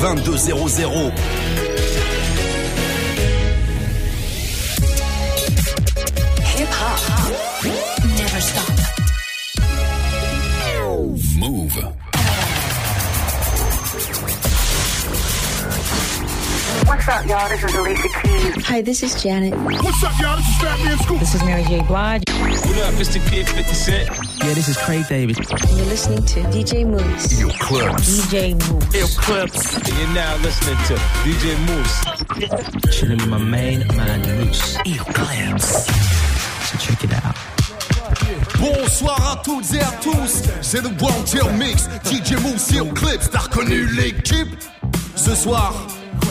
2200. Up, y'all? This is Alicia Keys. Hi, this is Janet. What's up, y'all? This is Fat Man Scoop. This is Mary J. Blige. What up, Mr. Kid 50 Cent? Yeah, this is Craig David. You're listening to DJ Mouss. Your clubs. DJ Mouss. Ill Clips. And you're now listening to DJ Mouss. Chilling with my main man, Mouss. Your clubs. So check it out. Bonsoir à toutes et à tous. C'est le Wanted Mix. DJ Mouss et Clips. T'as reconnu l'équipe? Ce soir.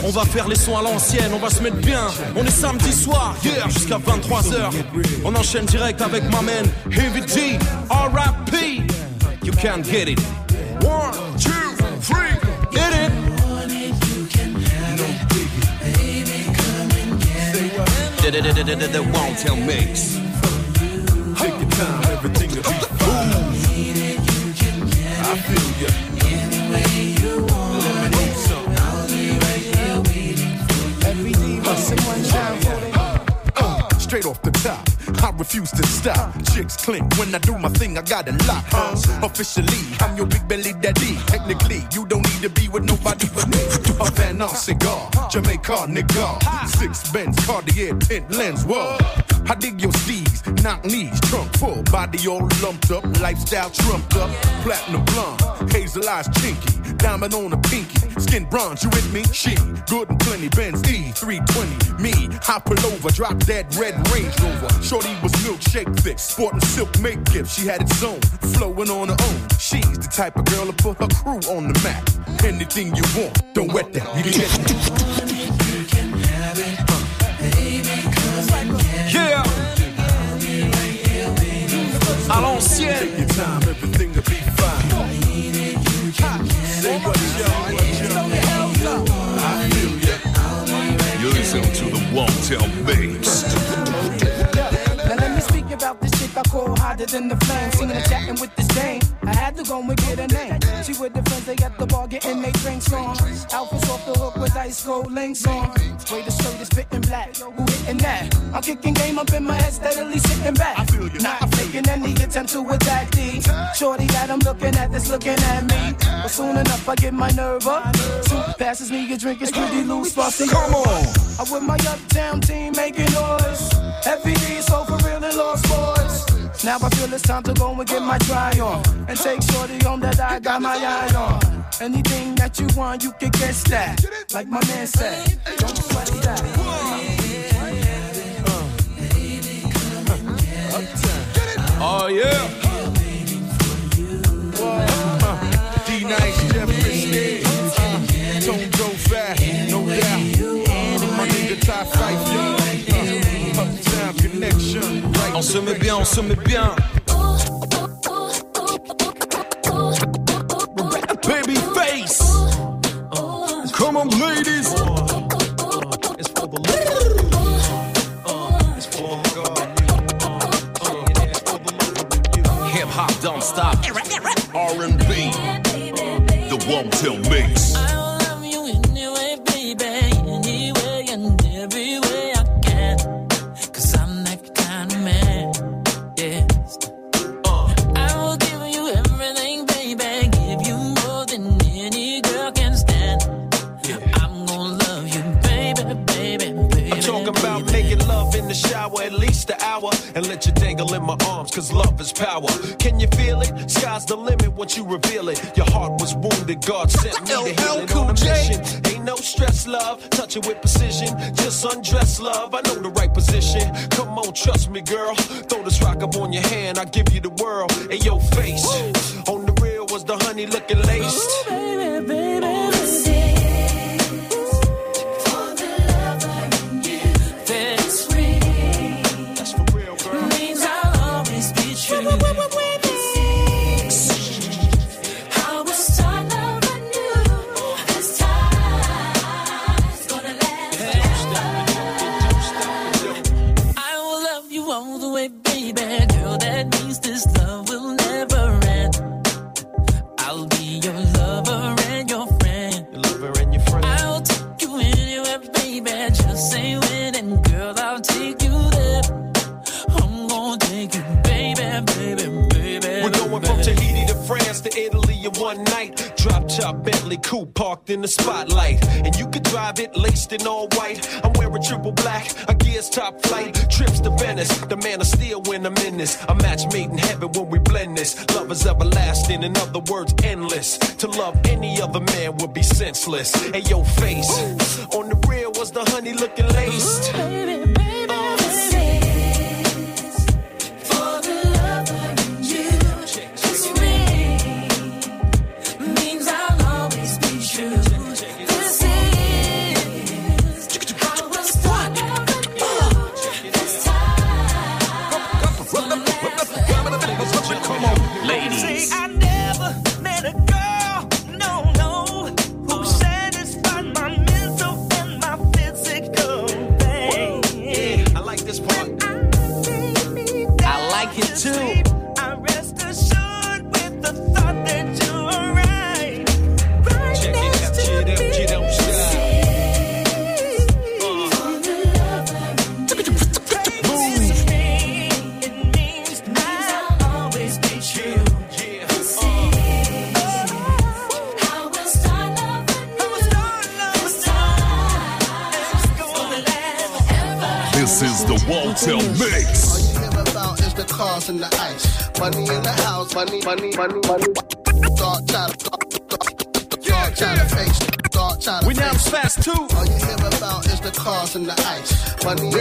On va faire les sons à l'ancienne, on va se mettre bien. On est samedi soir, hier jusqu'à 23h. On enchaîne direct avec ma man, Heavy G, R.I.P. You can't get it. One, two, three, get it. The, the, the, the, the, the Won't Tell Mix. Take your everything. Uh, Straight off the top, I refuse to stop. Chicks clink when I do my thing, I got a lock. Huh? Officially, I'm your big belly daddy. Technically, you don't need to be with nobody but me. A Van Ness cigar, Jamaica nigga. Six Benz, Cartier, tint lens, whoa. I dig your steez, knock knees, trunk full, body all lumped up, lifestyle trumped up, platinum blonde, hazel eyes chinky, diamond on a pinky, skin bronze, you with me? She, good and plenty, Benz E, 320, me, I pull over, drop that red Range Rover, shorty was milkshake thick, sporting silk make gift, she had its own, flowing on her own, she's the type of girl to put her crew on the map, anything you want, don't wet that, you get it. Yeah. À l'ancienne. Take your time, everything will be fine. Say what y'all, what y'all. I feel ya. You listen to the Wanted Mix. Hotter than the flame. Singing and chatting with this dame. I had to go and get her name. She with the friends, they at the bar getting they drinks on. Outfits off the hook with ice cold links on. Way the skirt is fitting black. Who hitting that? I'm kicking game up in my head, steadily sitting back. I feel you. Not making any attempt to attack D. Shorty that I'm looking at that's looking at me. But soon enough I get my nerve up. Soup passes me a drink, it's pretty loose. Bossy. Come on. I'm with my uptown team making noise. Heavy D, so for real and lost boys. Now I feel it's time to go and get my try on. And take shorty home that I got my eye on. Anything that you want, you can get that. Like my man said, don't sweat that. Oh yeah. Fat, no doubt. Connection, On se met bien, on se met bien. Baby face. Come on, ladies. Hip hop don't stop. R&B. The Wanted Mix. Cause love is power. Can you feel it? Sky's the limit once you reveal it. Your heart was wounded, God sent me to heal it on a mission. Ain't no stress, love. Touch it with precision. Just undress, love. I know the right position. Come on, trust me, girl. Throw this rock up on your hand, I'll give you the world. And your face. On the real was the honey looking laced. Bentley coupe parked in the spotlight. And you could drive it laced in all white. I'm wearing triple black, a gear's top flight. Trips to Venice, the man of steel when I'm in this. A match made in heaven when we blend this. Love is everlasting, in other words, endless. To love any other man would be senseless. Hey, yo, face Ooh. on the rear was the honey looking laced. Ooh, money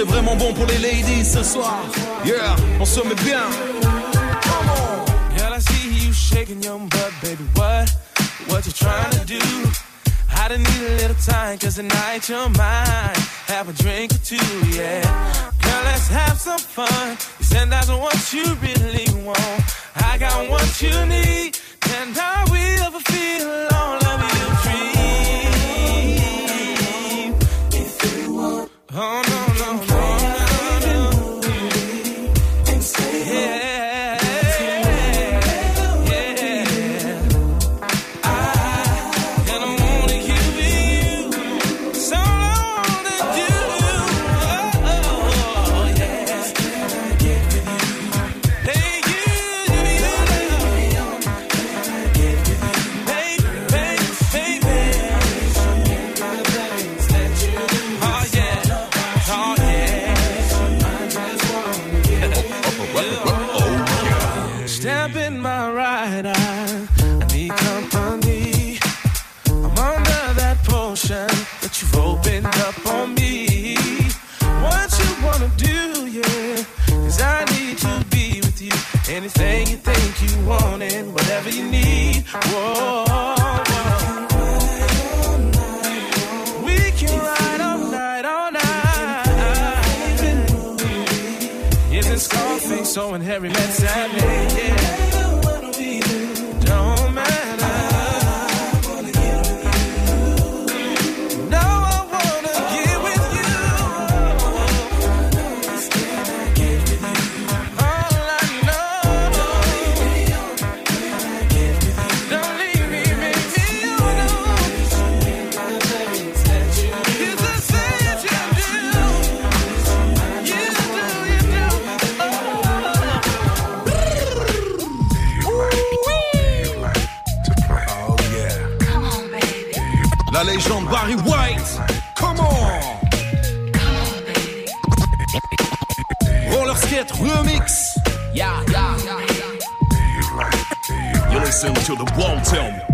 C'est vraiment bon pour les ladies ce soir. Yeah, on se met bien. Come on. Girl, I see you shaking your butt, baby. What? What you trying to do? I didn't need a little time, cause tonight you're mine. you you want it, whatever you need. Whoa. We can ride all night, all night. Even Scarface, so and Harry met Sally, yeah. Barry White. Come on. Roller skate remix. Yeah, yeah. You listen to the wall tell me.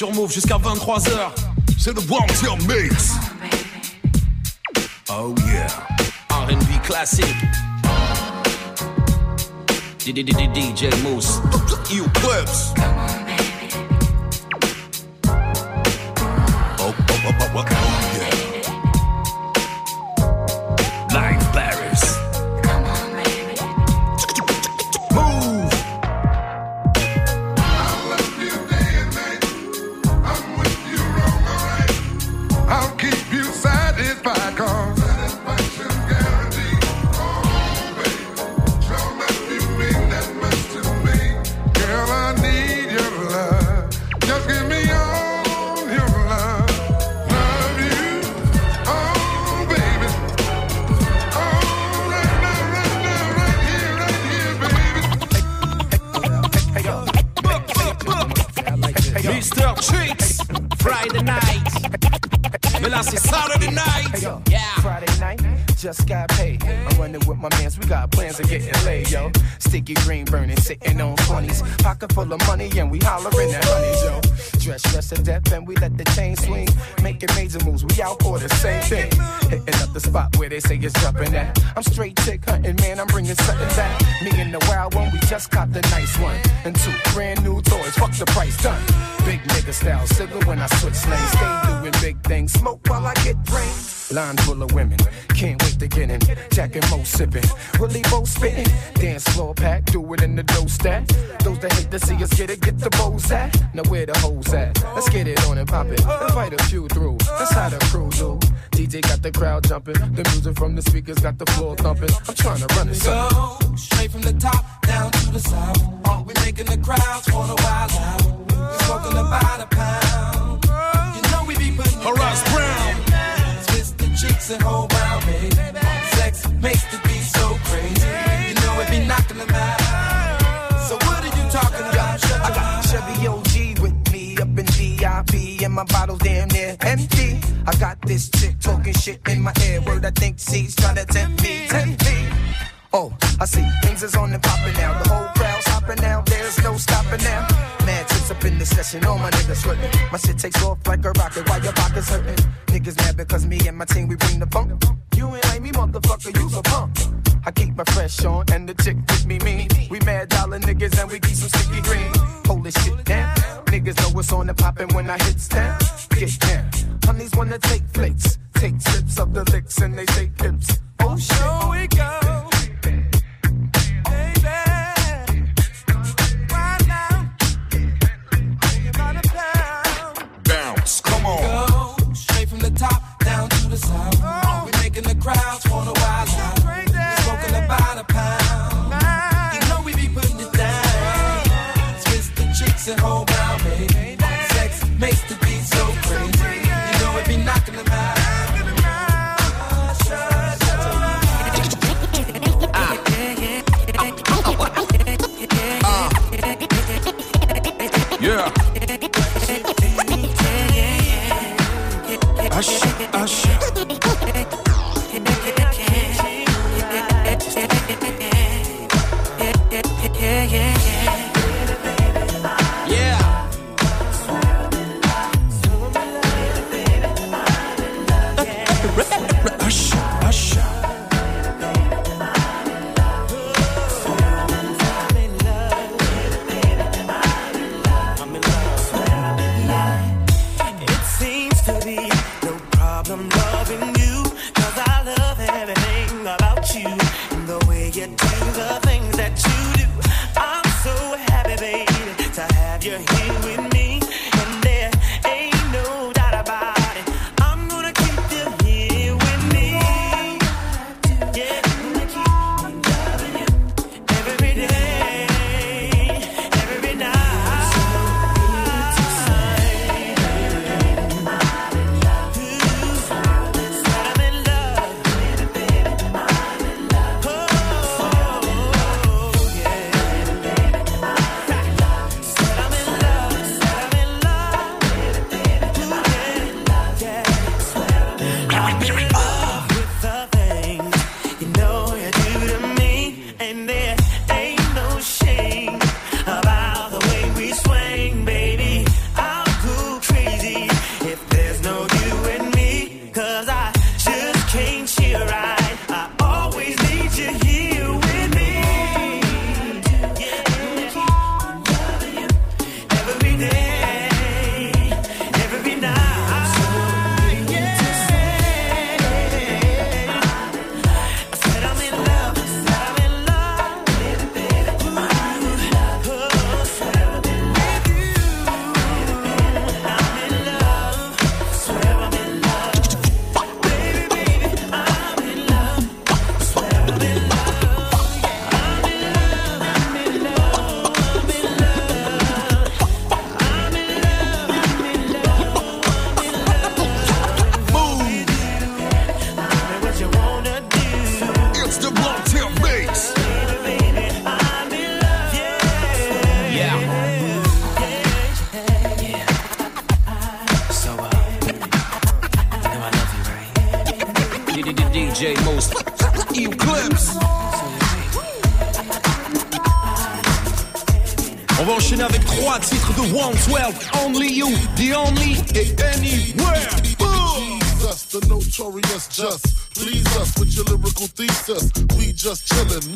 sur Move jusqu'à 23h. C'est le Warm Your Mix. Oh yeah. RB classique. DJ Moose. You clips. sipping. I got this chick talking shit in my ear. Word, I think she's trying to tempt me, tempt me. Oh, I see things is on and popping now. The whole crowd's hopping now. There's no stopping now. Mad tricks up in the session. All my niggas sweating. My shit takes off like a rocket while your pockets hurting. Niggas mad because me and my team we bring the funk. You ain't like me, motherfucker. You's a punk. I keep my fresh on and the chick with me mean. We mad dollar niggas and we keep some sticky green. Holy shit down. Niggas know what's on and popping when I hit town. Get down honeys wanna take flicks, take sips of the licks and they take dips. Oh, sure, I should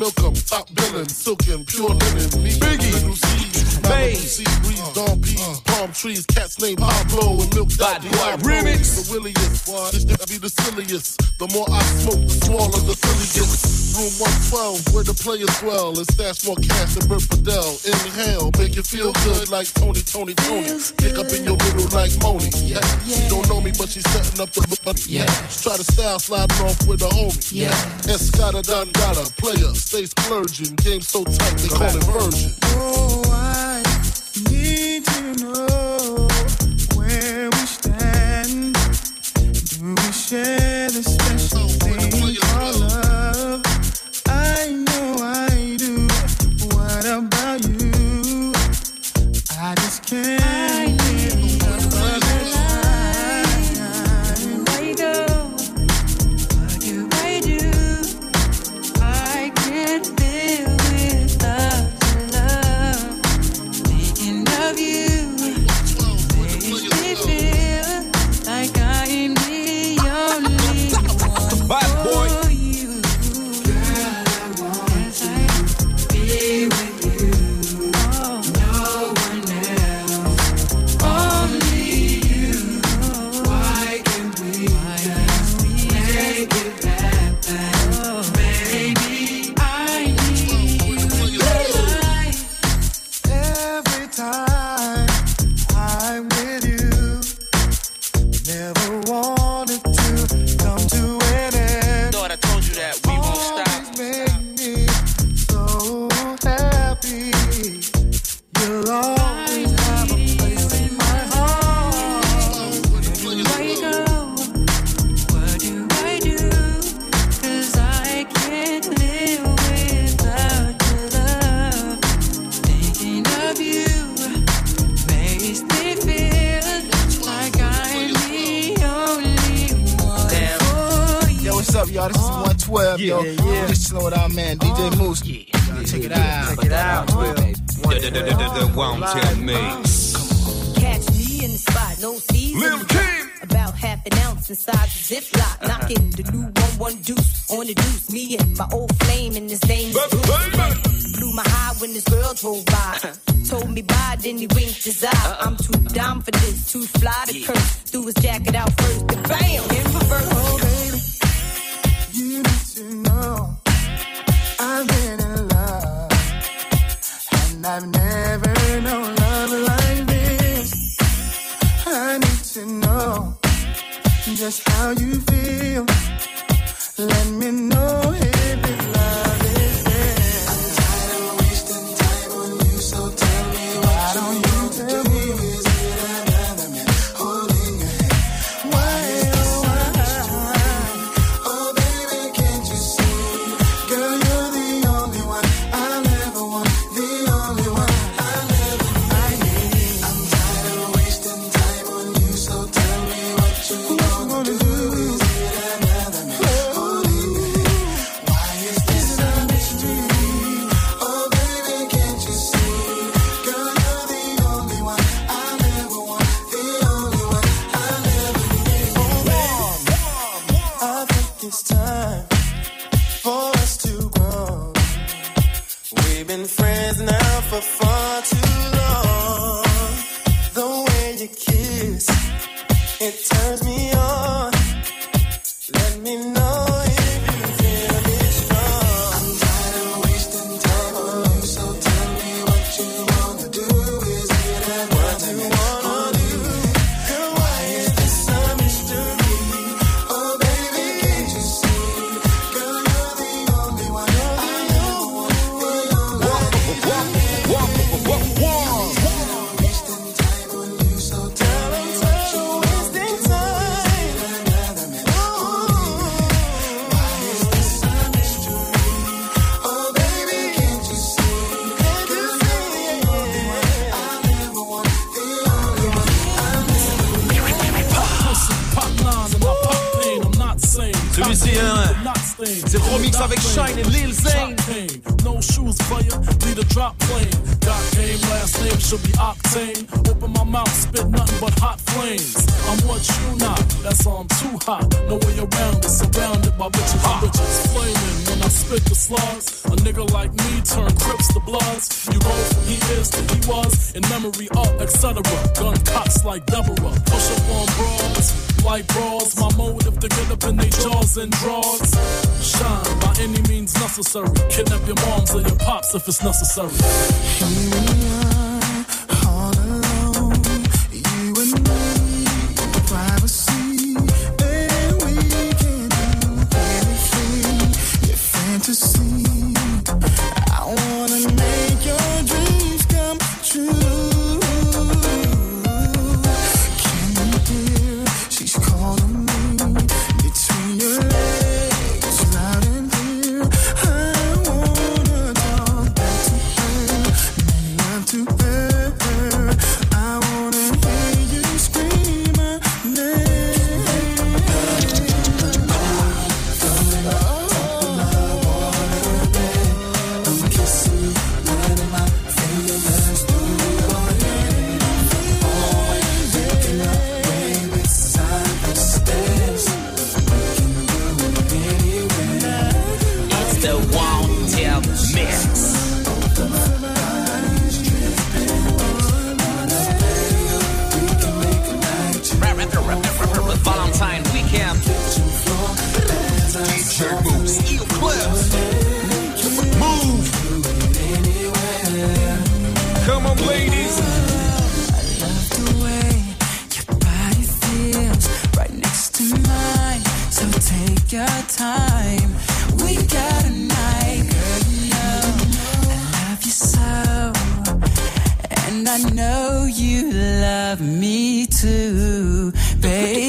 look em, top billin', silkin', pure linen, me, Biggie, Lucy, Maze, Breeze, Dawn Peas, uh. Palm Trees, cats named Pablo, and Milk Dot D.I. Remix, the williest, this shit be the silliest, the more I smoke, the smaller the silliest room 112 where the players swell. It's that's more cast than Bert Fidel. Inhale, make you feel good like Tony, Tony, Tony. Pick up in your little like Moni. Yeah. yeah. She don't know me, but she's setting up the look. Yeah. Try to style sliding off with a homie. Yeah. Escada Dondada, player, stay splurging. Game so tight, they call it virgin. Oh, I need to know where we stand. Do we share the all I'm too hot. No way around it, surrounded by bitches and bitches. Flaming when I spit the slugs. A nigga like me turn crips to bloods. You go from he is to he was, in memory of, etc. Gun cocks like Deborah. Push up on bras, like bras. My motive to get up in they jaws and draws. Shine by any means necessary. Kidnap your moms or your pops if it's necessary. You love me too, baby.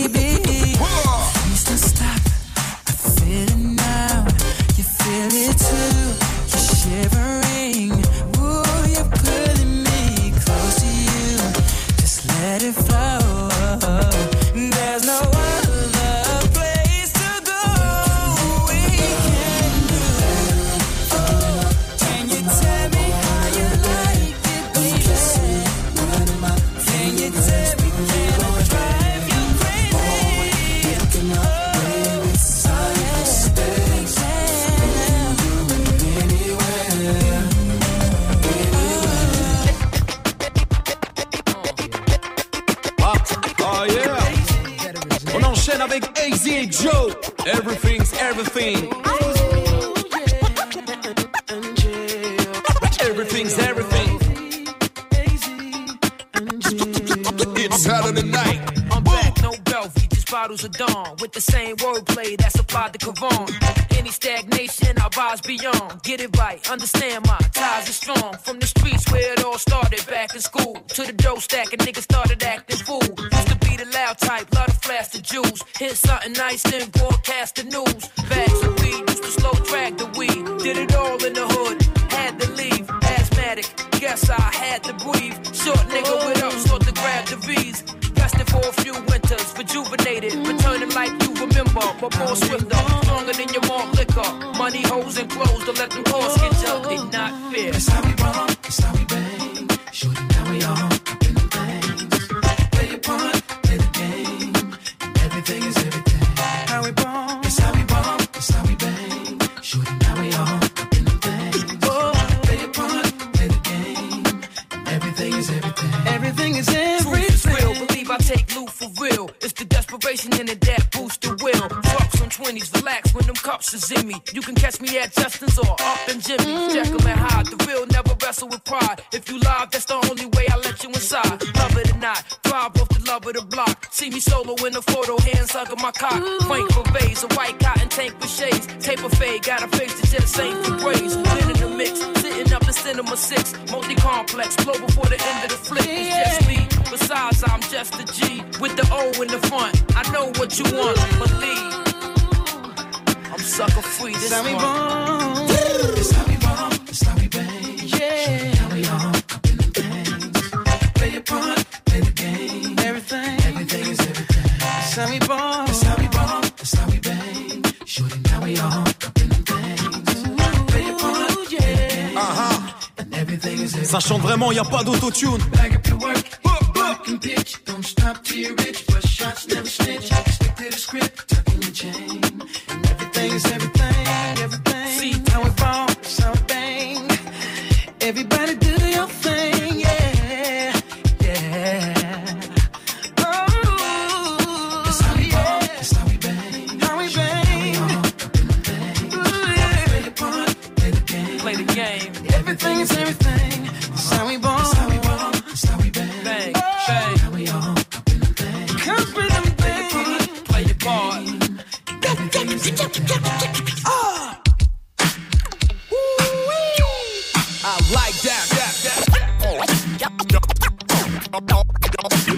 Me. You can catch me at Justin's or up in Jimmy's. Mm. Jekyll and Hyde, the real never wrestle with pride. If you live, that's the only way I let you inside. Love it or not, thrive off the love of the block. See me solo in the photo, hands hugging my cock. Frank Berets, a white cotton tank with shades. Taper fade, got a face that just ain't for praise. Been in the mix, sitting up in cinema six. Multi complex, blow before the end of the flick. It's just me. Besides, I'm just a G with the O in the front. I know what you want, believe. Sucker free. This how we one. roll. It's how we roll, it's how we bang. Yeah. Now we all up in the things. Play your part, play the game. Everything, everything is everything. It's how we roll. It's how we roll, it's how we bang. Shorty, now we all up in the things. Play your part, play the game. Uh huh. And everything Ça chante vraiment, y a pas d'autotune.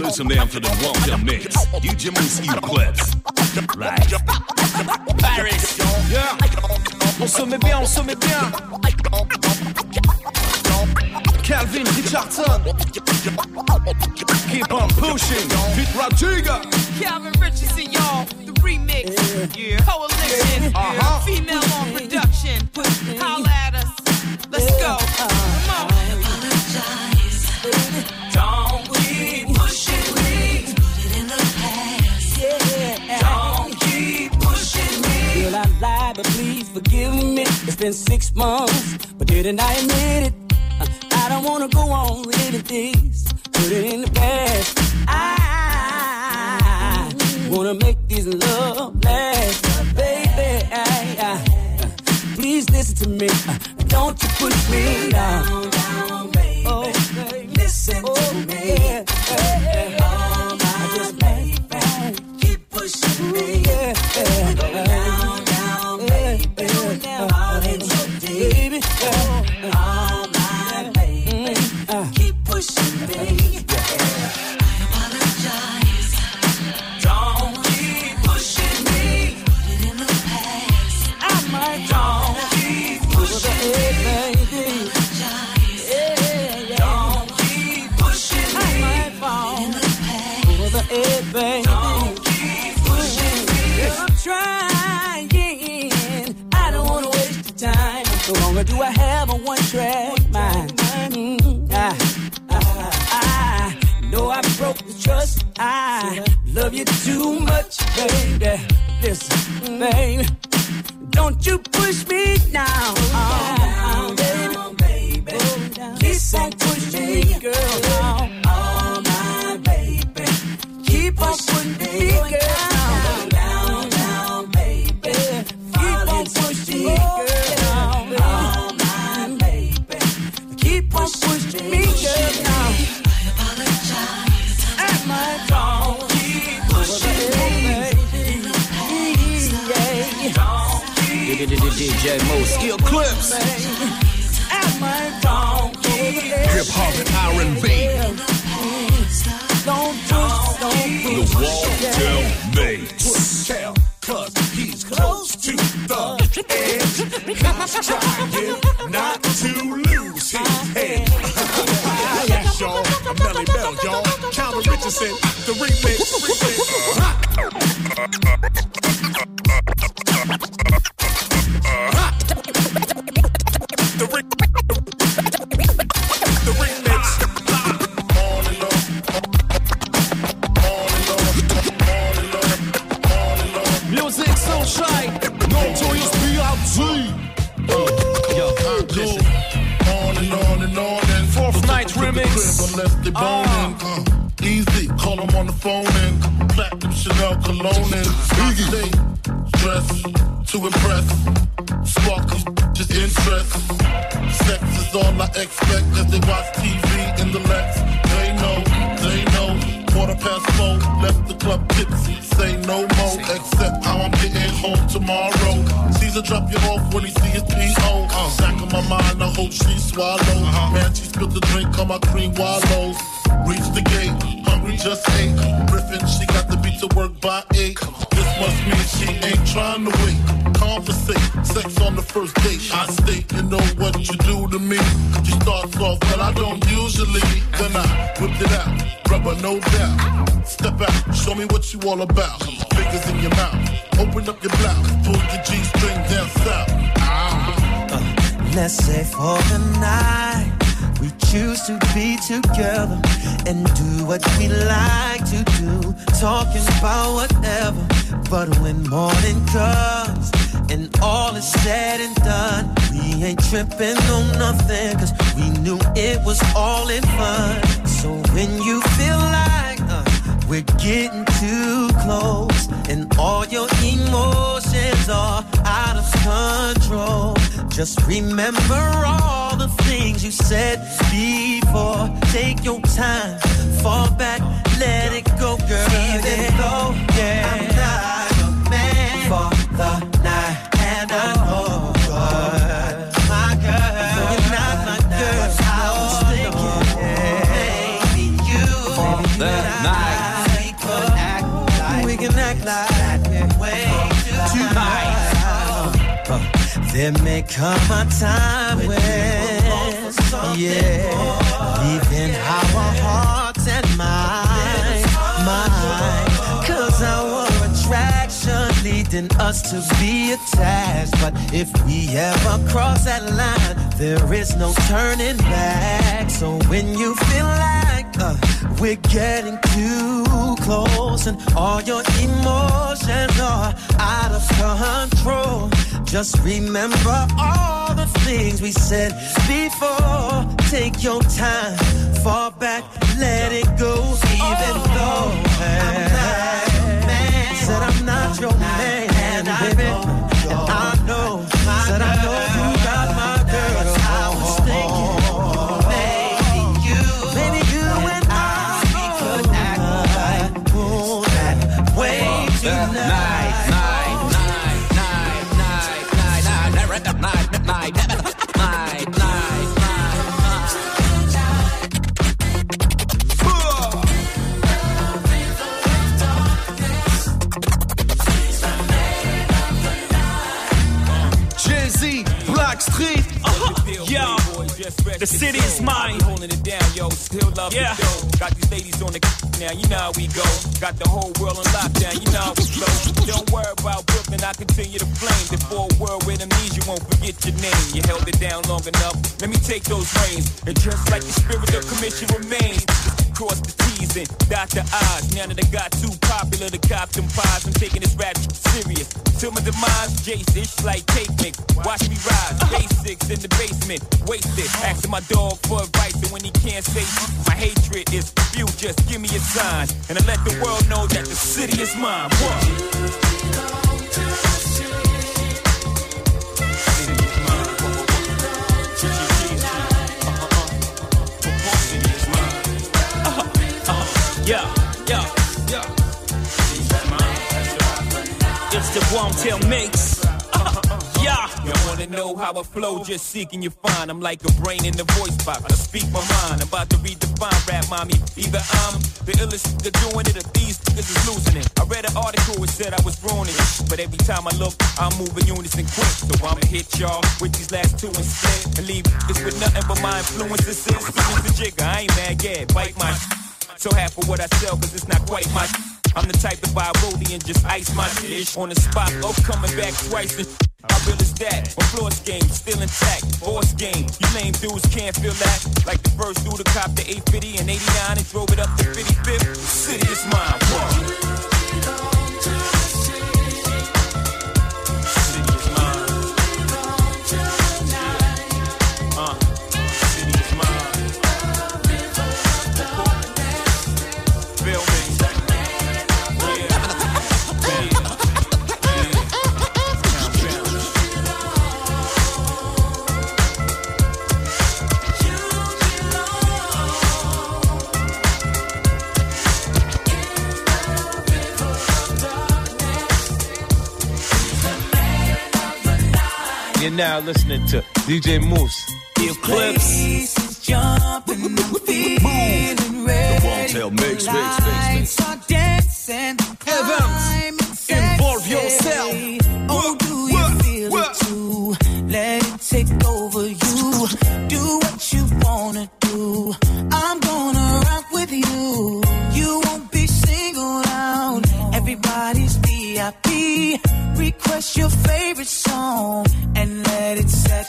Listen now to the Wanted Mix. DJ Mouss E Clips. Right. Paris. Yeah. On se met bien, on se met bien. Calvin Richardson. Keep on pushing. Pete Radiga. Calvin Richardson, y'all. Remix. Coalition. Uh-huh. Female on production. Holla at us. Let's go. Come on. Don't keep pushing me. Put it in the past. Yeah. Don't keep pushing me. Girl, I lied, but please forgive me. It's been six months, but didn't I admit it? Uh, I don't wanna go on living this. Put it in the past. I wanna make this love last, baby. I, I, uh, please listen to me. Uh, don't you push me down. Oh, baby. Listen to me. Yeah, yeah, yeah. I just baby, keep pushing me. Yeah, Say no more, except how I'm getting home tomorrow. Caesar drop you off when he see his P.O. Uh, back in my mind, I hope she swallow. Man, she spilled the drink on my cream wallows. Reach the gate, hungry just ate. Griffin, she got the beat to work by eight. This must mean she ain't trying to wait. Conversate, sex on the first date. I state, you know what you do to me. You start soft, but I don't usually. Then I whipped it out, rubber no doubt. Step out, show me what you all about. Fingers in your mouth, open up your blouse, pull your G-string down south. Ah. Uh, let's say for the night, We choose to be together and do what we like to do. Talking about whatever. But when morning comes and all is said and done, we ain't tripping on nothing. Cause we knew it was all in fun. So when you feel like we're getting too close and all your emotions are out of control. Just remember all the things you said before. Take your time, fall back, let it go, girl. Even though I'm not there may come a time when, yeah, leaving our hearts and minds, mind, cause our attraction leading us to be attached. But if we ever cross that line, there is no turning back. So when you feel like uh, we're getting too close and all your emotions are out of control, just remember all the things we said before. Take your time, fall back, let it go, even though I'm not your man. Said I'm not your man, baby. And I know, said I know the city is mine. Holding it down, yo. Still love Yeah. the dough. Got these ladies on the now. You know how we go. Got the whole world on lockdown. You know how we flow. Don't worry about Brooklyn. I continue to flame. Before a world with amnesia, won't forget your name. You held it down long enough. Let me take those reins. And just like the spirit of commission remains. Cross the T's and dot the I's. Now that I got too popular to cop them pies, I'm taking this rap serious. Till my demise, Jace, it's like cake mix. Watch me rise, uh-huh. basics in the basement, wasted. Uh-huh. Asking my dog for advice, and when he can't say my hatred is few, just give me a sign. And I let the world know that the city is mine. What? Yeah, yeah, yeah. It's the tail mix. Yeah. You wanna know how I flow, just seeking you find. I'm like a brain in the voice box. I speak my mind. I'm about to redefine rap, mommy. Either I'm the illest nigga doing it, or these niggas is losing it. I read an article it said I was ruining it, but every time I look, I'm moving unison quick. So I'ma hit y'all with these last two instead, and leave this with nothing but my influences. Since the jigger, I ain't mad, yeah, bite my. So half of what I sell, cause it's not quite my. I'm the type to buy a rollie and just ice my dish on the spot. Oh, coming back twice. And how real is that? My floor game still intact. Boss game, you lame dudes can't feel that. Like the first dude to cop the 850 and 89 and drove it up to 55th. The city is mine. Whoa. Now listening to DJ Mouss. The Eclipse. jumping, I'm feeling ready. The Wanted Mix, mix, mix, mix. Lights are dancing. Evans, involve yourself. Oh, do you feel it too? Let it take Request your favorite song and let it set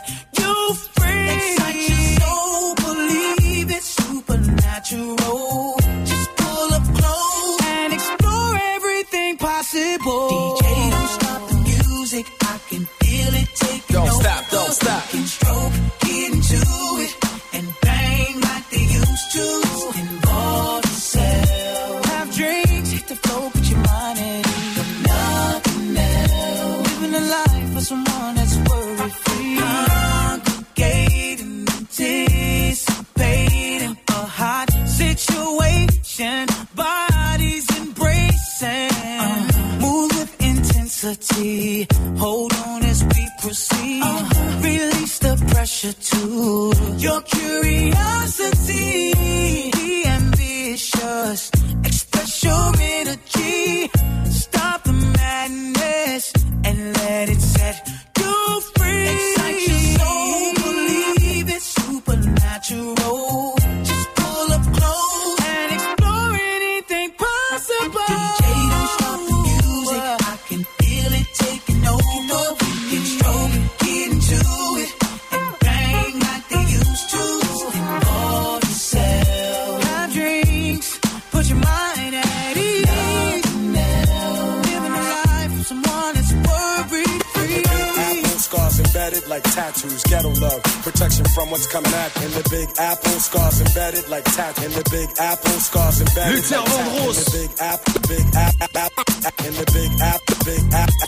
Luther Vandross.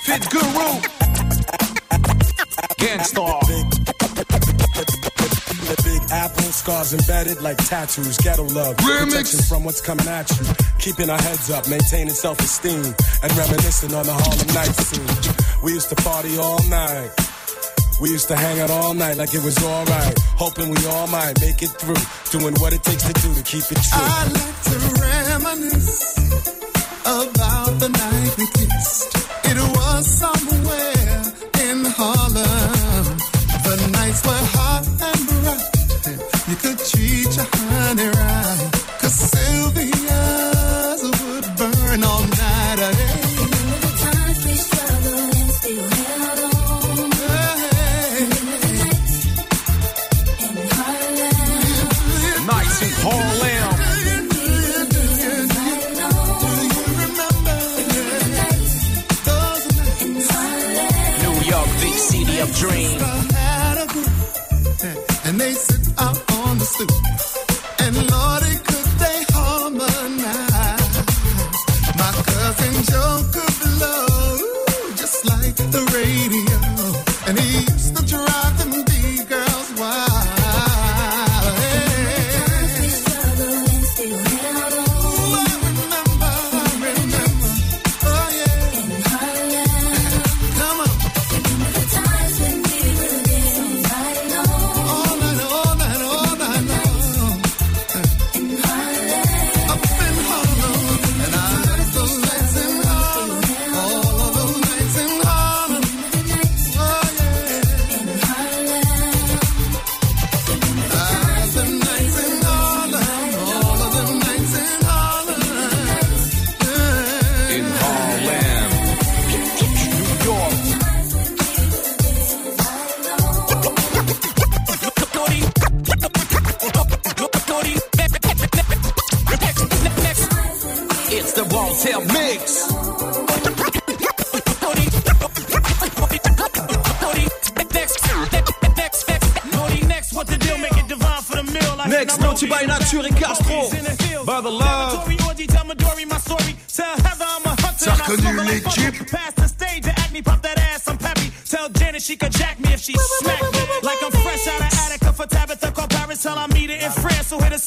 Fit Guru. Gang Starr. The big apple, scars embedded like tattoos, ghetto love, Remix. protection from what's coming at you. Keeping our heads up, maintaining self-esteem, and reminiscing on the Harlem night scene. We used to party all night we used to hang out all night like it was alright. Hoping we all might make it through. Doing what it takes to do to keep it true. I like to reminisce about the night we kissed. It was somewhere.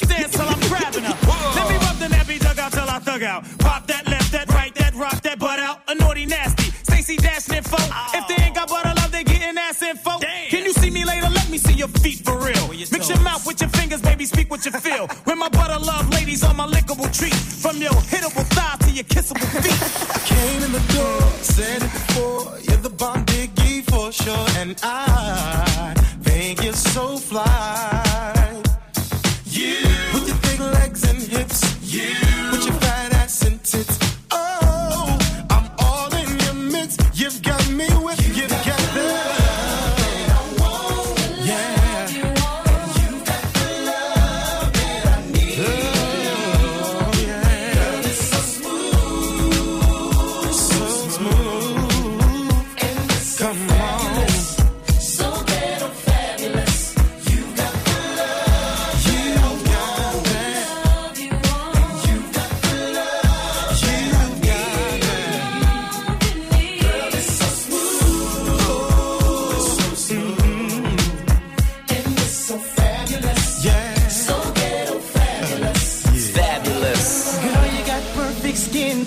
resistance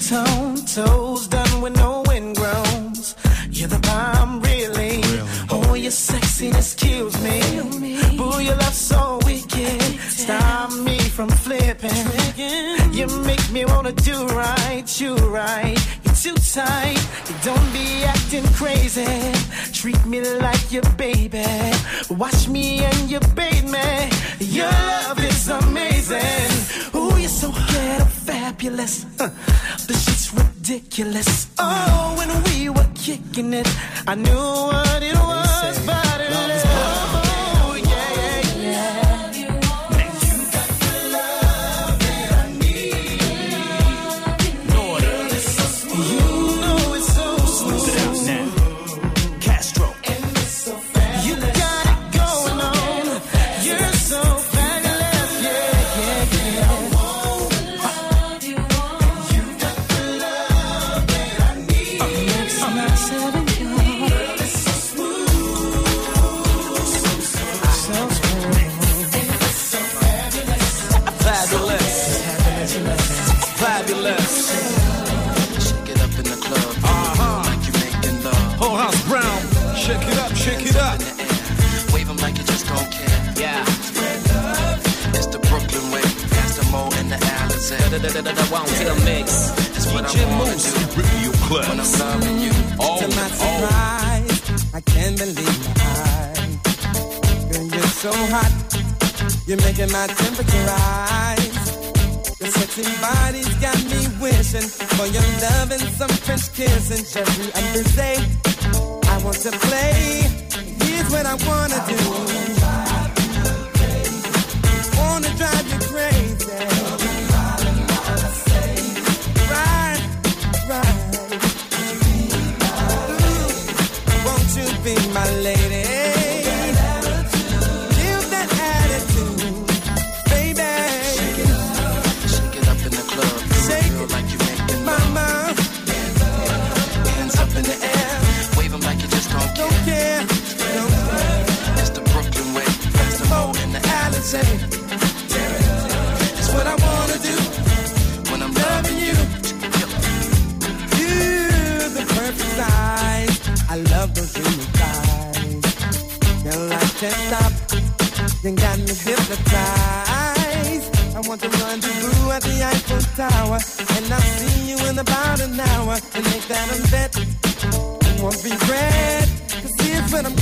tone, toes done with no wind groans. You're the bomb, really. really. Oh, your sexiness kills me. Boo, your love so wicked. Stop me from flipping. You make me wanna do right, you right. You're too tight. You don't be acting crazy. Treat me like your baby. Watch me and you bathe me. Your love is amazing fabulous. Uh, the shit's ridiculous. Oh, when we were kicking it, I knew what it was, but. da da da da won't feel mix. That's what DJ I Mouss, Radio Club. When I'm loving you, oh, to my surprise, oh. I can't believe my eyes. Girl, you're so hot, you're making my temperature rise. Your sexy body's got me wishing for your love and some French kissing. Just the other day, I want to play. Here's what I wanna do. be my lady. Something got me hypnotized. I want to run to you at the Eiffel Tower. And I'll see you in about an hour. And make that a bet. It won't regret. Cause here's what I'm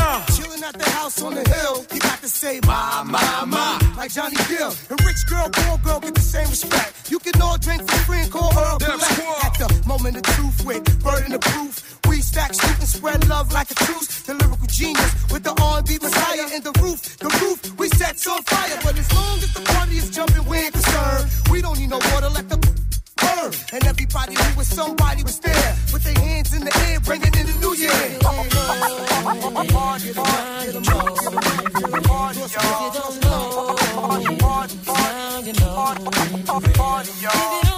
met. Chilling at the house on the hill, you got to say my, my, my, like Johnny Gill. And rich girl, poor girl get the same respect. You can all drink for free and call her black. At the moment of truth with burden of proof. We stack, shoot, and spread love like a truce. The lyrical genius with the R&B messiah in the roof. The roof we set on fire. But as long as the party is jumping, we ain't concerned. We don't need no water, let the burn. And everybody who was somebody was there with their hands in the air, bringing in the new year. Donell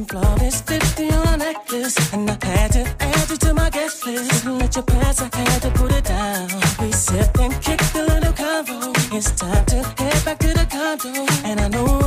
Looking flawless, 50 on a necklace. And I had to add you to my guest list. Didn't let you pass, I had to put it down. We sit and kick the little convo. It's time to head back to the condo. And I know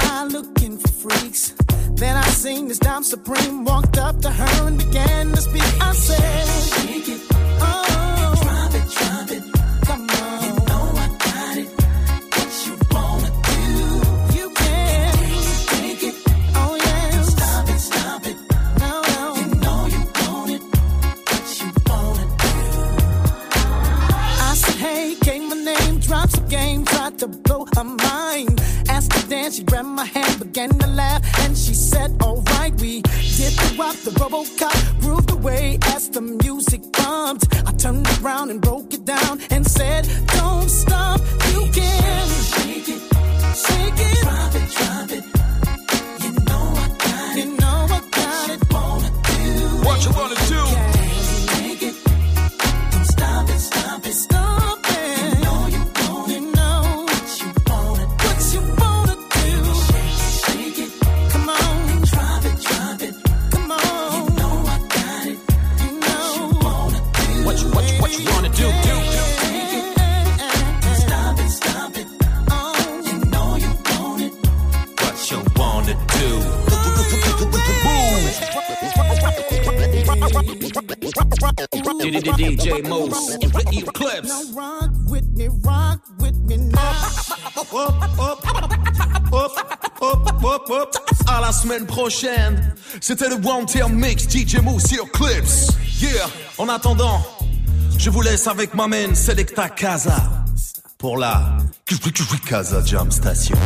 eye looking for freaks. Then I seen this dime supreme, walked up to her and began to speak. I said, Shake it, oh, grabbed my hand, began to laugh, and she said, alright, we did the wop, the Robocop, grooved away as the music pumped. I turned around and broke it down and said, DJ Moose, Eclipse. Now rock with me, rock with me now. À la semaine prochaine. C'était le One Term Mix DJ Moose sur Clips. Yeah. En attendant, je vous laisse avec ma main Selecta Casa pour la Casa Jam Station.